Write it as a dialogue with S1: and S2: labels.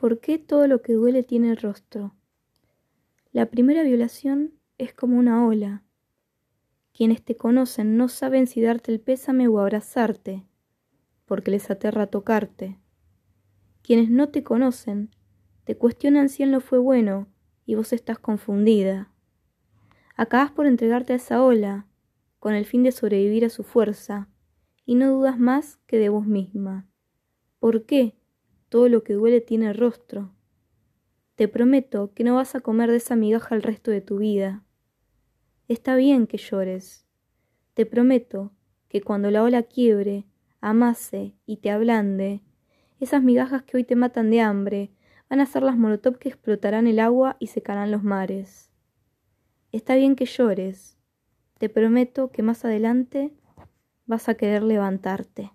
S1: ¿Por qué todo lo que duele tiene rostro? La primera violación es como una ola. Quienes te conocen no saben si darte el pésame o abrazarte, porque les aterra tocarte. Quienes no te conocen te cuestionan si él no fue bueno y vos estás confundida. Acabas por entregarte a esa ola, con el fin de sobrevivir a su fuerza, y no dudas más que de vos misma. ¿Por qué? Todo lo que duele tiene rostro. Te prometo que no vas a comer de esa migaja el resto de tu vida. Está bien que llores. Te prometo que cuando la ola quiebre, amase y te ablande, esas migajas que hoy te matan de hambre van a ser las molotov que explotarán el agua y secarán los mares. Está bien que llores. Te prometo que más adelante vas a querer levantarte.